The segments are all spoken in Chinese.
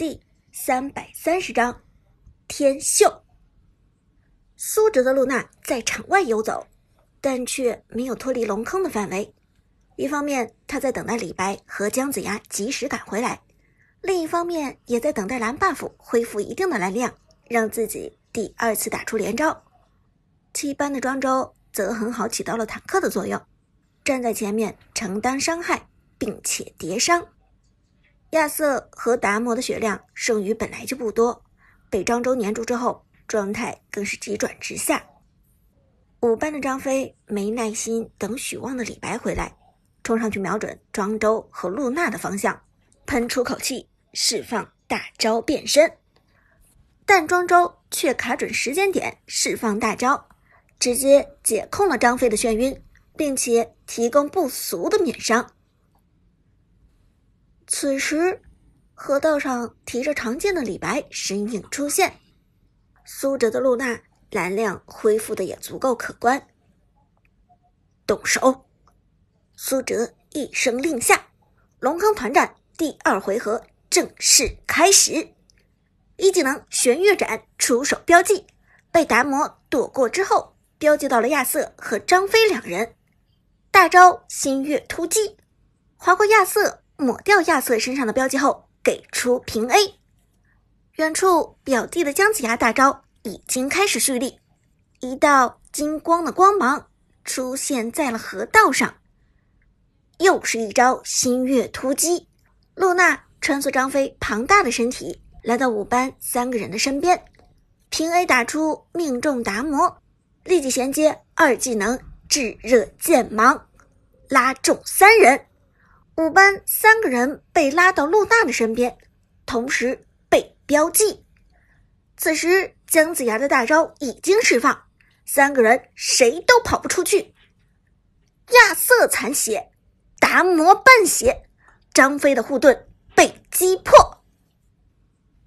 第三百三十章天秀。苏哲的露娜在场外游走，但却没有脱离龙坑的范围。一方面，他在等待李白和姜子牙及时赶回来；另一方面，也在等待蓝 buff 恢复一定的蓝量，让自己第二次打出连招。七班的庄周则很好起到了坦克的作用，站在前面承担伤害，并且叠伤。亚瑟和达摩的血量剩余本来就不多，被漳州粘住之后，状态更是急转直下。五班的张飞没耐心等许旺的李白回来，冲上去瞄准庄周和露娜的方向，喷出口气，释放大招变身。但庄周却卡准时间点释放大招，直接解控了张飞的眩晕，并且提供不俗的免伤。此时，河道上提着长剑的李白身影出现，苏哲的露娜蓝量恢复的也足够可观。动手！苏哲一声令下，龙坑团战第二回合正式开始。一技能玄月斩出手标记，被达摩躲过之后，标记到了亚瑟和张飞两人。大招新月突击，划过亚瑟。抹掉亚瑟身上的标记后，给出平 A。远处表弟的姜子牙大招已经开始蓄力，一道金光的光芒出现在了河道上，又是一招新月突击。露娜穿梭张飞庞大的身体，来到五班三个人的身边，平 A 打出命中达摩，立即衔接二技能炙热剑芒，拉中三人。五班三个人被拉到露娜的身边，同时被标记。此时姜子牙的大招已经释放，三个人谁都跑不出去。亚瑟残血，达摩半血，张飞的护盾被击破。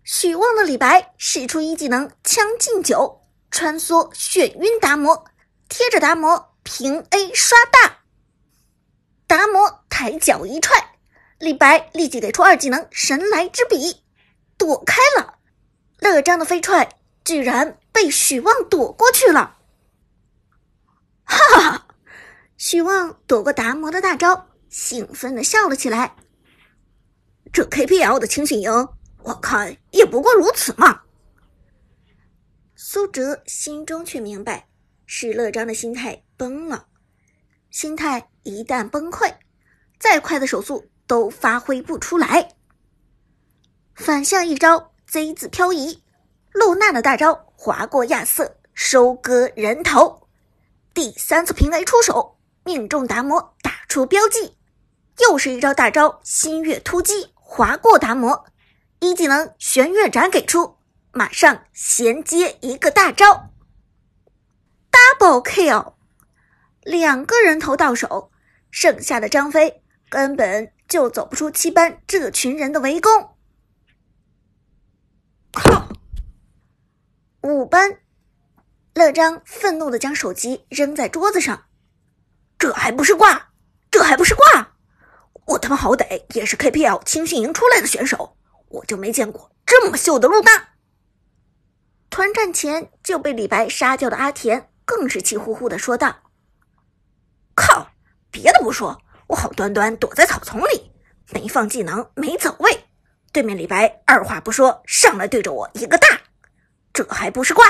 许旺的李白使出一技能将进酒，穿梭眩晕达摩，贴着达摩平 A 刷大。达摩抬脚一踹，李白立即给出二技能神来之笔，躲开了。乐章的飞踹居然被许旺躲过去了，哈哈！许旺躲过达摩的大招，兴奋的笑了起来。这 KPL 的清醒营，我看也不过如此嘛。苏哲心中却明白，是乐章的心态崩了。心态一旦崩溃，再快的手速都发挥不出来。反向一招 Z 字漂移，露娜的大招划过亚瑟，收割人头。第三次平 A 出手，命中达摩，打出标记。又是一招大招新月突击，划过达摩，一技能玄月斩给出，马上衔接一个大招，Double Kill。两个人头到手，剩下的张飞根本就走不出七班这群人的围攻。靠！五班乐章愤怒的将手机扔在桌子上，这还不是挂？这还不是挂？我他妈好歹也是 KPL 青训营出来的选手，我就没见过这么秀的露娜。团战前就被李白杀掉的阿田更是气呼呼的说道。靠！别的不说，我好端端躲在草丛里，没放技能，没走位，对面李白二话不说上来对着我一个大，这还不是挂？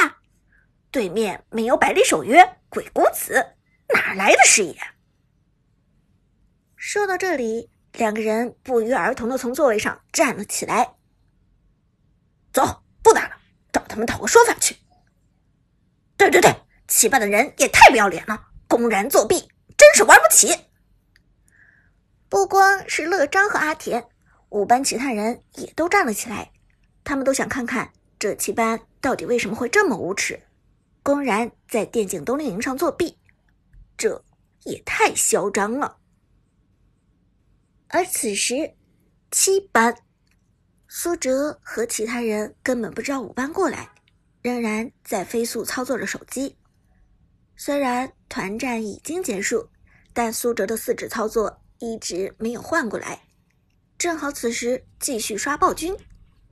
对面没有百里守约，鬼谷子哪来的视野？说到这里，两个人不约而同的从座位上站了起来。走，不打了，找他们讨个说法去。对对对，七班的人也太不要脸了，公然作弊！是玩不起！不光是乐章和阿田，五班其他人也都站了起来。他们都想看看这七班到底为什么会这么无耻，公然在电竞冬令营上作弊，这也太嚣张了。而此时，七班苏哲和其他人根本不知道五班过来，仍然在飞速操作着手机。虽然团战已经结束，但苏哲的四指操作一直没有换过来。正好此时继续刷暴君，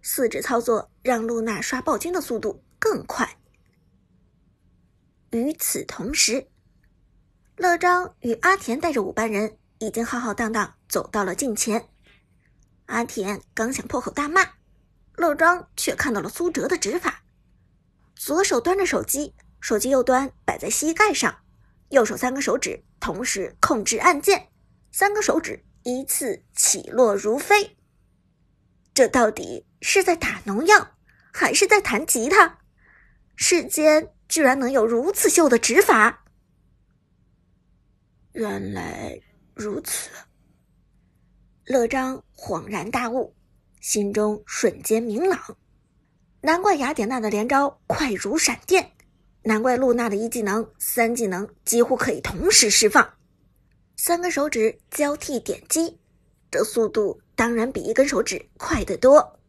四指操作让露娜刷暴君的速度更快。与此同时，乐章与阿田带着五班人已经浩浩荡荡走到了近前。阿田刚想破口大骂，乐章却看到了苏哲的指法：左手端着手机，手机右端摆在膝盖上，右手三个手指同时控制按键，三个手指依次起落如飞。这到底是在打农药，还是在弹吉他？世间居然能有如此秀的指法！原来如此。乐章恍然大悟，心中瞬间明朗。难怪雅典娜的连招快如闪电，难怪露娜的一技能、三技能几乎可以同时释放。三个手指交替点击，这速度当然比一根手指快得多。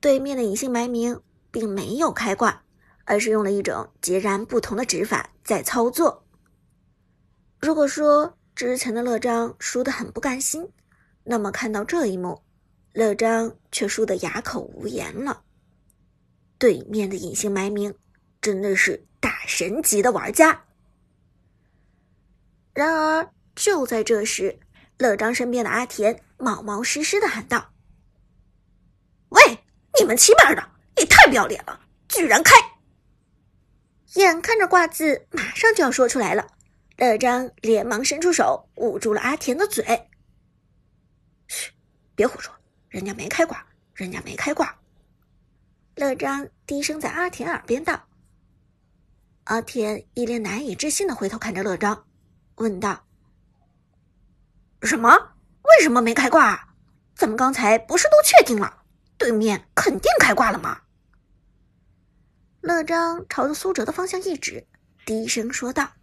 对面的隐姓埋名并没有开挂，而是用了一种截然不同的指法在操作。如果说之前的乐章输得很不甘心，那么看到这一幕，乐章却输得哑口无言了。对面的隐姓埋名真的是大神级的玩家。然而就在这时，乐章身边的阿田冒冒失失的喊道：“喂，你们七班的也太不要脸了，居然开！”眼看着挂字马上就要说出来了，乐章连忙伸出手捂住了阿田的嘴。嘘，别胡说，人家没开挂，人家没开挂。乐章低声在阿田耳边道。阿田一脸难以置信的回头看着乐章，问道：“什么？为什么没开挂？咱们刚才不是都确定了，对面肯定开挂了吗？”乐章朝着苏哲的方向一指，低声说道：“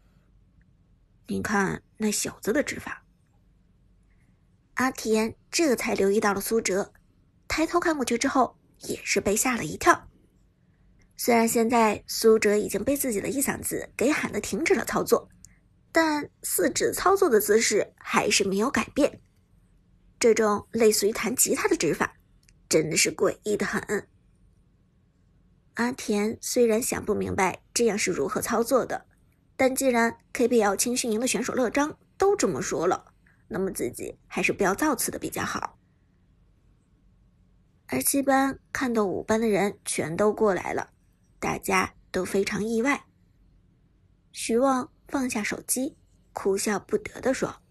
你看那小子的指法。”阿田这才留意到了苏哲，抬头看过去之后，也是被吓了一跳。虽然现在苏哲已经被自己的一嗓子给喊的停止了操作，但四指操作的姿势还是没有改变。这种类似于弹吉他的指法，真的是诡异的很。阿田虽然想不明白这样是如何操作的，但既然 KPL 青训营的选手乐章都这么说了。那么自己还是不要造次的比较好。而七班看到五班的人全都过来了，大家都非常意外。徐旺放下手机，哭笑不得的说：“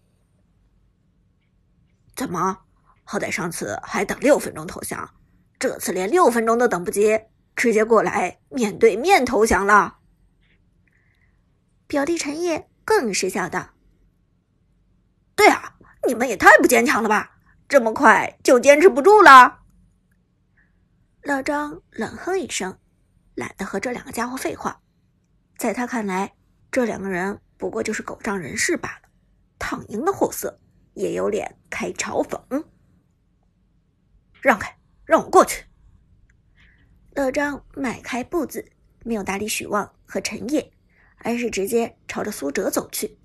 怎么，好歹上次还等六分钟投降，这次连六分钟都等不及，直接过来面对面投降了？”表弟陈烨更是笑道。对啊，你们也太不坚强了吧！这么快就坚持不住了。老张冷哼一声，懒得和这两个家伙废话。在他看来，这两个人不过就是狗仗人势罢了，躺赢的货色，也有脸开嘲讽。让开，让我过去。乐章迈开步子，没有搭理许旺和陈烨，而是直接朝着苏哲走去。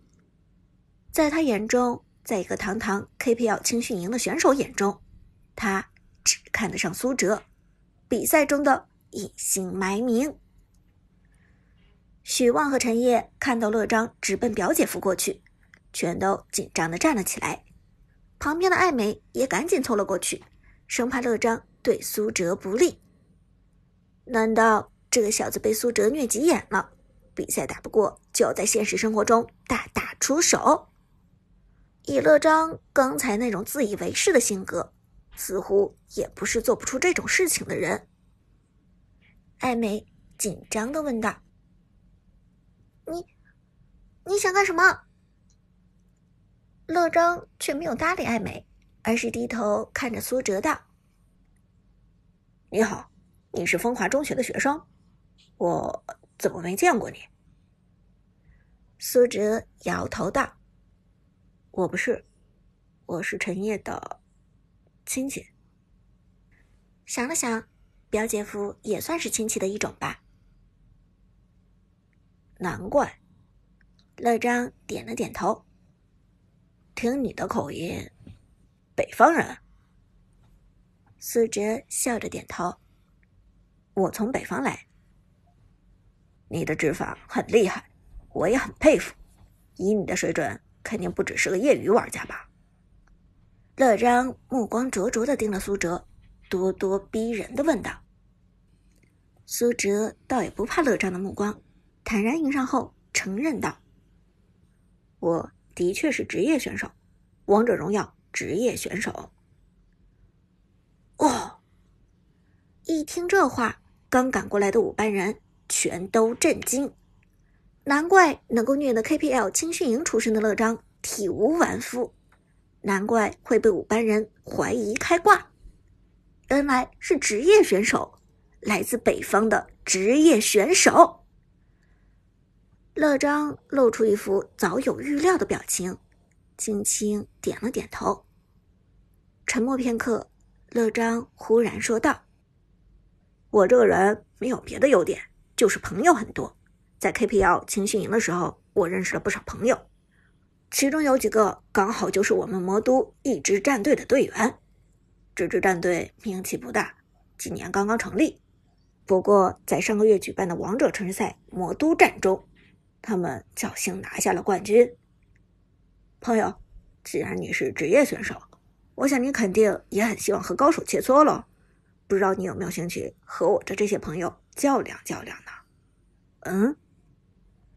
在他眼中，在一个堂堂 KPL 青训营的选手眼中，他只看得上苏哲，比赛中的隐姓埋名。许旺和陈烨看到乐章直奔表姐夫过去，全都紧张的站了起来。旁边的艾美也赶紧凑了过去，生怕乐章对苏哲不利。难道这个小子被苏哲虐急眼了？比赛打不过，就要在现实生活中大打出手？以乐章刚才那种自以为是的性格，似乎也不是做不出这种事情的人。艾美紧张的问道：“你，你想干什么？”乐章却没有搭理艾美，而是低头看着苏哲道：“你好，你是风华中学的学生，我怎么没见过你？”苏哲摇头道。我不是，我是陈烨的亲戚。想了想，表姐夫也算是亲戚的一种吧。难怪，乐章点了点头。听你的口音，北方人。苏哲笑着点头：“我从北方来。你的指法很厉害，我也很佩服。以你的水准，肯定不只是个业余玩家吧？”乐章目光灼灼的盯了苏哲，咄咄逼人的问道。苏哲倒也不怕乐章的目光，坦然迎上后承认道：“我的确是职业选手，王者荣耀职业选手。”哦！一听这话，刚赶过来的五班人全都震惊。难怪能够虐得 KPL 青训营出身的乐章体无完肤，难怪会被五班人怀疑开挂。原来是职业选手，来自北方的职业选手。乐章露出一副早有预料的表情，轻轻点了点头。沉默片刻。乐章忽然说道：“我这个人没有别的优点，就是朋友很多。在 KPL 青训营的时候，我认识了不少朋友，其中有几个刚好就是我们魔都一支战队的队员。这支战队名气不大，今年刚刚成立。不过在上个月举办的王者城市赛魔都战中，他们侥幸拿下了冠军。朋友，既然你是职业选手。”我想你肯定也很希望和高手切磋喽，不知道你有没有兴趣和我的这些朋友较量较量呢？嗯，